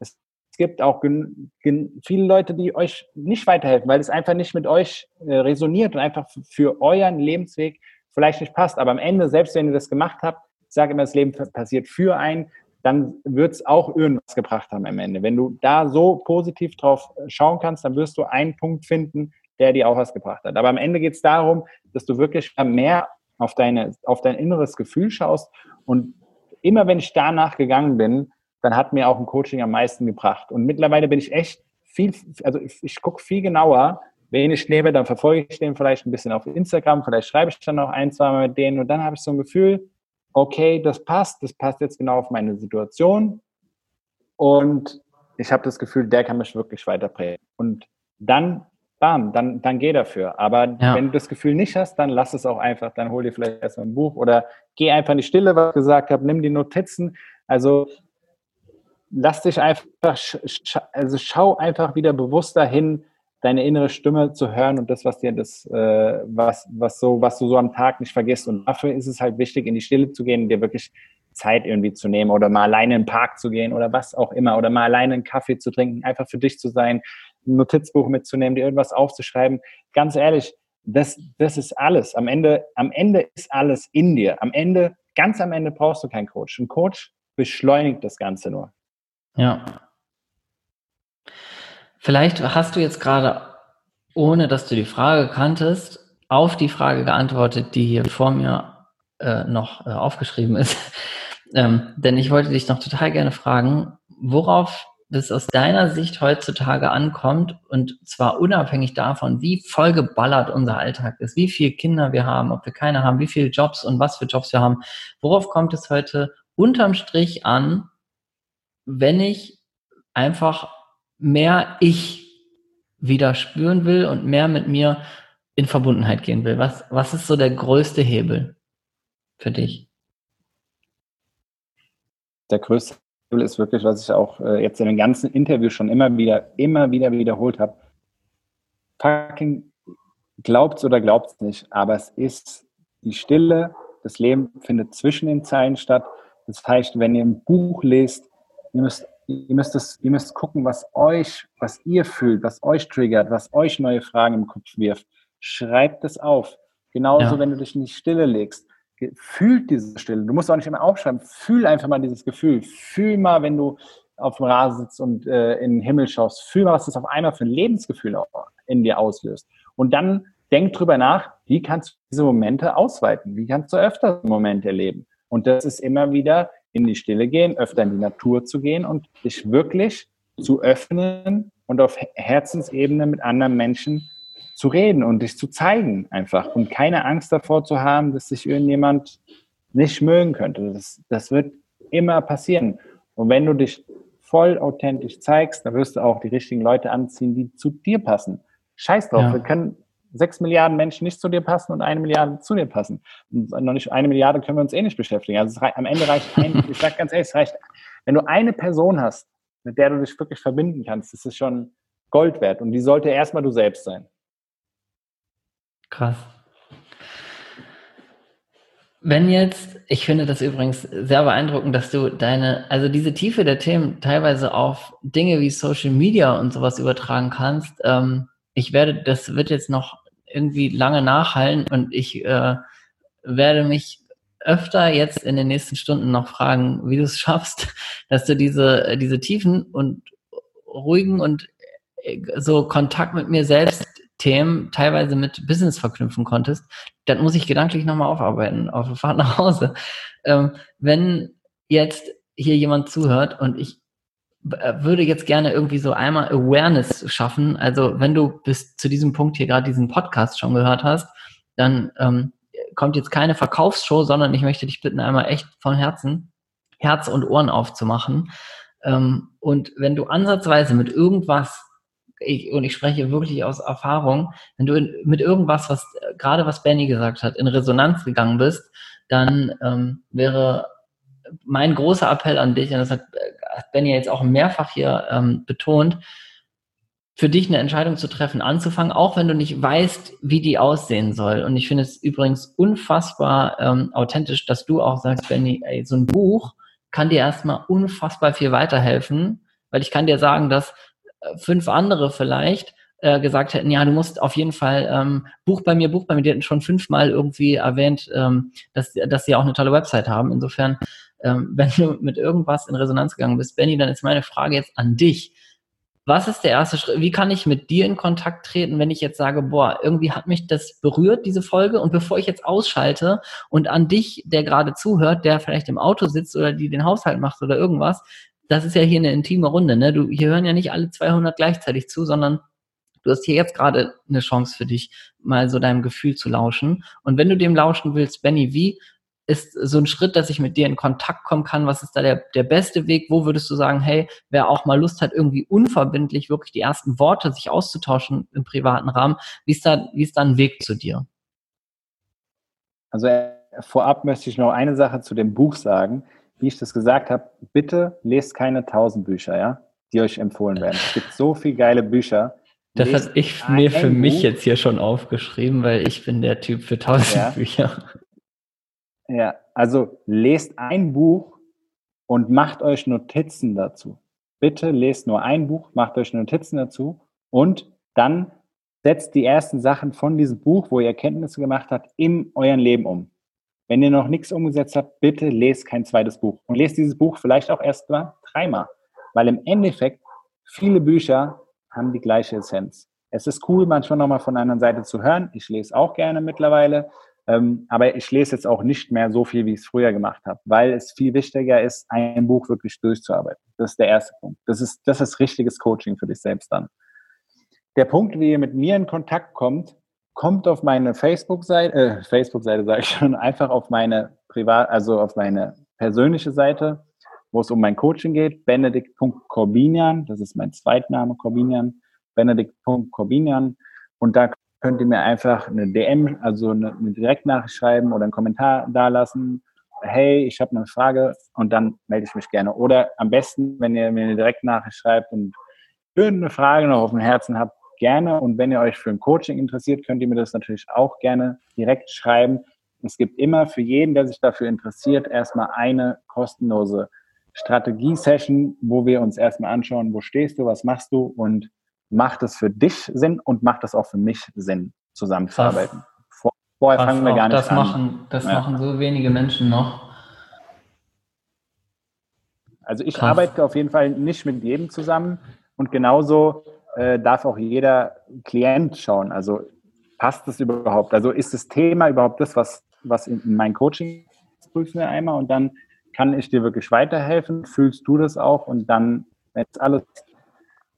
es gibt auch viele Leute, die euch nicht weiterhelfen, weil es einfach nicht mit euch äh, resoniert und einfach für euren Lebensweg vielleicht nicht passt. Aber am Ende, selbst wenn ihr das gemacht habt, ich sage immer, das Leben passiert für einen, dann wird es auch irgendwas gebracht haben am Ende. Wenn du da so positiv drauf äh, schauen kannst, dann wirst du einen Punkt finden, der dir auch was gebracht hat. Aber am Ende geht es darum, dass du wirklich mehr auf, deine, auf dein inneres Gefühl schaust. Und immer wenn ich danach gegangen bin, dann hat mir auch ein Coaching am meisten gebracht. Und mittlerweile bin ich echt viel, also ich, gucke viel genauer, wen ich nehme, dann verfolge ich den vielleicht ein bisschen auf Instagram, vielleicht schreibe ich dann noch ein, zwei Mal mit denen und dann habe ich so ein Gefühl, okay, das passt, das passt jetzt genau auf meine Situation und ich habe das Gefühl, der kann mich wirklich weiterbringen. Und dann, bam, dann, dann geh dafür. Aber ja. wenn du das Gefühl nicht hast, dann lass es auch einfach, dann hol dir vielleicht erstmal ein Buch oder geh einfach in die Stille, was ich gesagt habe, nimm die Notizen. Also lass dich einfach, also schau einfach wieder bewusster hin, deine innere Stimme zu hören und das, was dir das, äh, was, was so, was du so am Tag nicht vergisst. Und dafür ist es halt wichtig, in die Stille zu gehen, dir wirklich Zeit irgendwie zu nehmen oder mal alleine in den Park zu gehen oder was auch immer oder mal alleine einen Kaffee zu trinken, einfach für dich zu sein, ein Notizbuch mitzunehmen, dir irgendwas aufzuschreiben. Ganz ehrlich, das, das ist alles. Am Ende, am Ende ist alles in dir. Am Ende, ganz am Ende brauchst du keinen Coach. Ein Coach beschleunigt das Ganze nur. Ja, Vielleicht hast du jetzt gerade, ohne dass du die Frage kanntest, auf die Frage geantwortet, die hier vor mir äh, noch äh, aufgeschrieben ist. ähm, denn ich wollte dich noch total gerne fragen, worauf das aus deiner Sicht heutzutage ankommt und zwar unabhängig davon, wie vollgeballert unser Alltag ist, wie viele Kinder wir haben, ob wir keine haben, wie viele Jobs und was für Jobs wir haben. Worauf kommt es heute unterm Strich an, wenn ich einfach mehr ich wieder spüren will und mehr mit mir in Verbundenheit gehen will? Was, was ist so der größte Hebel für dich? Der größte Hebel ist wirklich, was ich auch äh, jetzt in den ganzen Interviews schon immer wieder, immer wieder wiederholt habe. Fucking glaubt's oder glaubt's nicht, aber es ist die Stille, das Leben findet zwischen den Zeilen statt. Das heißt, wenn ihr ein Buch lest, ihr müsst ihr müsst, das, ihr müsst gucken, was euch, was ihr fühlt, was euch triggert, was euch neue Fragen im Kopf wirft. Schreibt es auf. Genauso, ja. wenn du dich in die Stille legst. Fühlt diese Stille. Du musst auch nicht immer aufschreiben. Fühl einfach mal dieses Gefühl. Fühl mal, wenn du auf dem Rasen sitzt und äh, in den Himmel schaust. Fühl mal, was das auf einmal für ein Lebensgefühl in dir auslöst. Und dann denk drüber nach, wie kannst du diese Momente ausweiten? Wie kannst du öfter Momente erleben? Und das ist immer wieder in die Stille gehen, öfter in die Natur zu gehen und dich wirklich zu öffnen und auf Herzensebene mit anderen Menschen zu reden und dich zu zeigen einfach und keine Angst davor zu haben, dass sich irgendjemand nicht mögen könnte. Das, das wird immer passieren. Und wenn du dich voll authentisch zeigst, dann wirst du auch die richtigen Leute anziehen, die zu dir passen. Scheiß drauf, ja. wir können sechs Milliarden Menschen nicht zu dir passen und eine Milliarde zu dir passen. Und noch nicht eine Milliarde können wir uns eh nicht beschäftigen. Also reicht, am Ende reicht ein, ich sag ganz ehrlich, es reicht, wenn du eine Person hast, mit der du dich wirklich verbinden kannst, das ist schon Gold wert. Und die sollte erstmal du selbst sein. Krass. Wenn jetzt, ich finde das übrigens sehr beeindruckend, dass du deine, also diese Tiefe der Themen teilweise auf Dinge wie Social Media und sowas übertragen kannst. Ähm, ich werde, das wird jetzt noch irgendwie lange nachhallen und ich äh, werde mich öfter jetzt in den nächsten Stunden noch fragen, wie du es schaffst, dass du diese, diese tiefen und ruhigen und äh, so Kontakt mit mir selbst Themen teilweise mit Business verknüpfen konntest, dann muss ich gedanklich nochmal aufarbeiten auf der Fahrt nach Hause. Ähm, wenn jetzt hier jemand zuhört und ich würde jetzt gerne irgendwie so einmal Awareness schaffen. Also wenn du bis zu diesem Punkt hier gerade diesen Podcast schon gehört hast, dann ähm, kommt jetzt keine Verkaufsshow, sondern ich möchte dich bitten, einmal echt von Herzen Herz und Ohren aufzumachen. Ähm, und wenn du ansatzweise mit irgendwas, ich, und ich spreche wirklich aus Erfahrung, wenn du in, mit irgendwas, was gerade was Benny gesagt hat, in Resonanz gegangen bist, dann ähm, wäre mein großer Appell an dich, und das hat hat Benny jetzt auch mehrfach hier ähm, betont, für dich eine Entscheidung zu treffen, anzufangen, auch wenn du nicht weißt, wie die aussehen soll. Und ich finde es übrigens unfassbar ähm, authentisch, dass du auch sagst, Benny, ey, so ein Buch kann dir erstmal unfassbar viel weiterhelfen, weil ich kann dir sagen, dass äh, fünf andere vielleicht äh, gesagt hätten, ja, du musst auf jeden Fall ähm, Buch bei mir, Buch bei mir, die hätten schon fünfmal irgendwie erwähnt, ähm, dass, dass sie auch eine tolle Website haben. Insofern ähm, wenn du mit irgendwas in Resonanz gegangen bist, Benny, dann ist meine Frage jetzt an dich. Was ist der erste Schritt? Wie kann ich mit dir in Kontakt treten, wenn ich jetzt sage, boah, irgendwie hat mich das berührt, diese Folge, und bevor ich jetzt ausschalte und an dich, der gerade zuhört, der vielleicht im Auto sitzt oder die den Haushalt macht oder irgendwas, das ist ja hier eine intime Runde, ne? Du, hier hören ja nicht alle 200 gleichzeitig zu, sondern du hast hier jetzt gerade eine Chance für dich, mal so deinem Gefühl zu lauschen. Und wenn du dem lauschen willst, Benny, wie ist so ein Schritt, dass ich mit dir in Kontakt kommen kann? Was ist da der, der beste Weg? Wo würdest du sagen, hey, wer auch mal Lust hat, irgendwie unverbindlich wirklich die ersten Worte sich auszutauschen im privaten Rahmen, wie ist da, wie ist da ein Weg zu dir? Also äh, vorab möchte ich noch eine Sache zu dem Buch sagen. Wie ich das gesagt habe, bitte lest keine tausend Bücher, ja, die euch empfohlen werden. Es gibt so viele geile Bücher. Das habe ich mir für mich Buch. jetzt hier schon aufgeschrieben, weil ich bin der Typ für tausend ja. Bücher. Ja, also lest ein Buch und macht euch Notizen dazu. Bitte lest nur ein Buch, macht euch Notizen dazu und dann setzt die ersten Sachen von diesem Buch, wo ihr Erkenntnisse gemacht habt, in euren Leben um. Wenn ihr noch nichts umgesetzt habt, bitte lest kein zweites Buch und lest dieses Buch vielleicht auch erst mal dreimal, weil im Endeffekt viele Bücher haben die gleiche Essenz. Es ist cool, manchmal nochmal von einer Seite zu hören. Ich lese auch gerne mittlerweile, ähm, aber ich lese jetzt auch nicht mehr so viel, wie ich es früher gemacht habe, weil es viel wichtiger ist, ein Buch wirklich durchzuarbeiten. Das ist der erste Punkt. Das ist, das ist richtiges Coaching für dich selbst dann. Der Punkt, wie ihr mit mir in Kontakt kommt, kommt auf meine Facebook-Seite, äh, Facebook-Seite sage ich schon, einfach auf meine privat, also auf meine persönliche Seite, wo es um mein Coaching geht, benedikt.corbinian, das ist mein Zweitname, Corbinian, benedikt.corbinian. Und da könnt ihr mir einfach eine DM, also eine, eine Direktnachricht schreiben oder einen Kommentar dalassen. Hey, ich habe eine Frage und dann melde ich mich gerne. Oder am besten, wenn ihr mir eine Direktnachricht schreibt und irgendeine Frage noch auf dem Herzen habt, gerne. Und wenn ihr euch für ein Coaching interessiert, könnt ihr mir das natürlich auch gerne direkt schreiben. Es gibt immer für jeden, der sich dafür interessiert, erstmal eine kostenlose Strategie-Session, wo wir uns erstmal anschauen, wo stehst du, was machst du und macht es für dich Sinn und macht es auch für mich Sinn, zusammenzuarbeiten. Vor, vorher fangen wir gar nicht das an. Machen, das ja. machen so wenige Menschen noch. Also ich Krass. arbeite auf jeden Fall nicht mit jedem zusammen und genauso äh, darf auch jeder Klient schauen. Also passt das überhaupt? Also ist das Thema überhaupt das, was, was in, in mein Coaching prüfen wir einmal und dann kann ich dir wirklich weiterhelfen? Fühlst du das auch? Und dann, wenn es alles,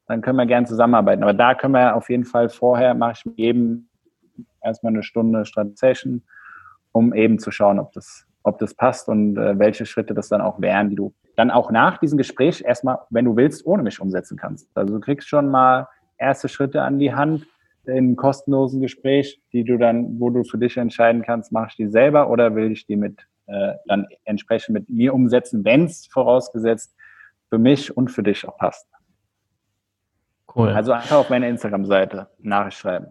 dann können wir gerne zusammenarbeiten. Aber da können wir auf jeden Fall vorher, mache ich jedem erstmal eine Stunde Strategie, um eben zu schauen, ob das, ob das passt und äh, welche Schritte das dann auch wären, die du dann auch nach diesem Gespräch erstmal, wenn du willst, ohne mich umsetzen kannst. Also du kriegst schon mal erste Schritte an die Hand in einem kostenlosen Gespräch, die du dann, wo du für dich entscheiden kannst, mache ich die selber oder will ich die mit äh, dann entsprechend mit mir umsetzen, wenn es vorausgesetzt für mich und für dich auch passt. Cool. Also einfach auf meine Instagram-Seite Nachricht schreiben.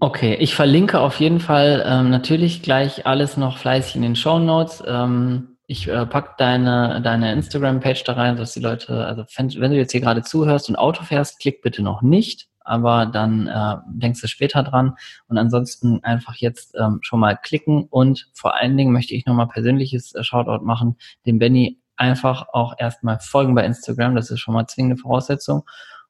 Okay, ich verlinke auf jeden Fall ähm, natürlich gleich alles noch fleißig in den Show Notes. Ähm, ich äh, pack deine, deine Instagram-Page da rein, dass die Leute, also wenn, wenn, du jetzt hier gerade zuhörst und Auto fährst, klick bitte noch nicht, aber dann äh, denkst du später dran. Und ansonsten einfach jetzt ähm, schon mal klicken und vor allen Dingen möchte ich nochmal persönliches äh, Shoutout machen, dem Benny einfach auch erstmal folgen bei Instagram, das ist schon mal zwingende Voraussetzung.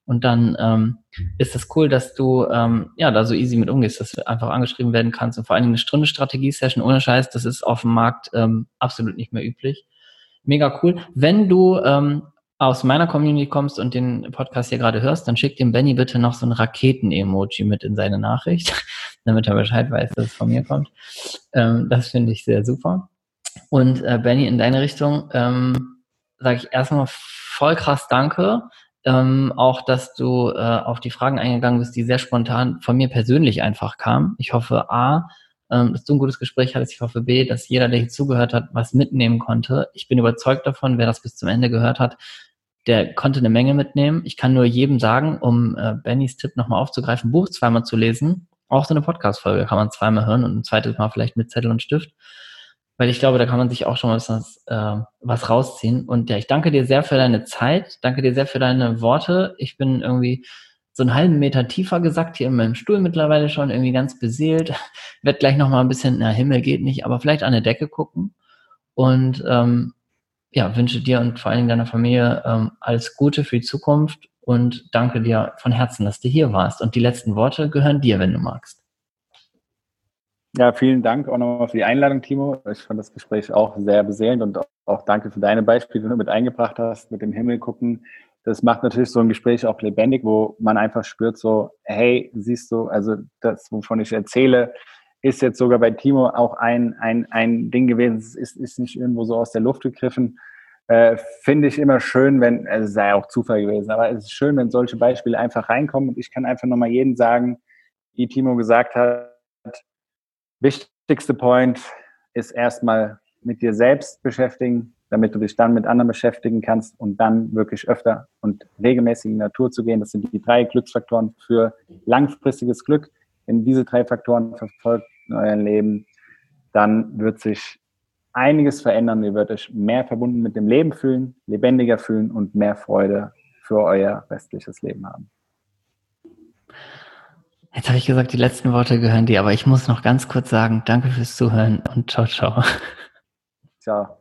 Und dann ähm, ist das cool, dass du ähm, ja da so easy mit umgehst, dass du einfach angeschrieben werden kannst und vor allen Dingen eine Stunde Strategie-Session ohne Scheiß, das ist auf dem Markt ähm, absolut nicht mehr üblich. Mega cool. Wenn du ähm, aus meiner Community kommst und den Podcast hier gerade hörst, dann schick dem Benny bitte noch so ein Raketen-Emoji mit in seine Nachricht, damit er Bescheid weiß, dass es von mir kommt. Ähm, das finde ich sehr super. Und äh, Benny, in deine Richtung ähm, sage ich erstmal voll krass Danke ähm, auch, dass du äh, auf die Fragen eingegangen bist, die sehr spontan von mir persönlich einfach kamen. Ich hoffe, A, ähm, dass du ein gutes Gespräch hattest. Ich hoffe, B, dass jeder, der hier zugehört hat, was mitnehmen konnte. Ich bin überzeugt davon, wer das bis zum Ende gehört hat, der konnte eine Menge mitnehmen. Ich kann nur jedem sagen, um äh, Bennys Tipp nochmal aufzugreifen, Buch zweimal zu lesen. Auch so eine Podcast-Folge kann man zweimal hören und ein zweites Mal vielleicht mit Zettel und Stift weil ich glaube, da kann man sich auch schon mal was, äh, was rausziehen. Und ja, ich danke dir sehr für deine Zeit, danke dir sehr für deine Worte. Ich bin irgendwie so einen halben Meter tiefer gesackt hier in meinem Stuhl mittlerweile schon, irgendwie ganz beseelt. Werd gleich noch mal ein bisschen, na Himmel geht nicht, aber vielleicht an der Decke gucken. Und ähm, ja, wünsche dir und vor allen Dingen deiner Familie ähm, alles Gute für die Zukunft und danke dir von Herzen, dass du hier warst. Und die letzten Worte gehören dir, wenn du magst. Ja, vielen Dank auch nochmal für die Einladung, Timo. Ich fand das Gespräch auch sehr beseelend und auch danke für deine Beispiele, die du mit eingebracht hast, mit dem Himmel gucken. Das macht natürlich so ein Gespräch auch lebendig, wo man einfach spürt so, hey, siehst du, also das, wovon ich erzähle, ist jetzt sogar bei Timo auch ein, ein, ein Ding gewesen. Es ist, ist nicht irgendwo so aus der Luft gegriffen. Äh, Finde ich immer schön, wenn, also es sei auch Zufall gewesen, aber es ist schön, wenn solche Beispiele einfach reinkommen und ich kann einfach nochmal jedem sagen, wie Timo gesagt hat, wichtigste Point ist erstmal mit dir selbst beschäftigen, damit du dich dann mit anderen beschäftigen kannst und dann wirklich öfter und regelmäßig in die Natur zu gehen. Das sind die drei Glücksfaktoren für langfristiges Glück. Wenn diese drei Faktoren verfolgt in eurem Leben, dann wird sich einiges verändern. Ihr werdet euch mehr verbunden mit dem Leben fühlen, lebendiger fühlen und mehr Freude für euer restliches Leben haben. Jetzt habe ich gesagt, die letzten Worte gehören dir, aber ich muss noch ganz kurz sagen, danke fürs Zuhören und ciao, ciao. Ciao.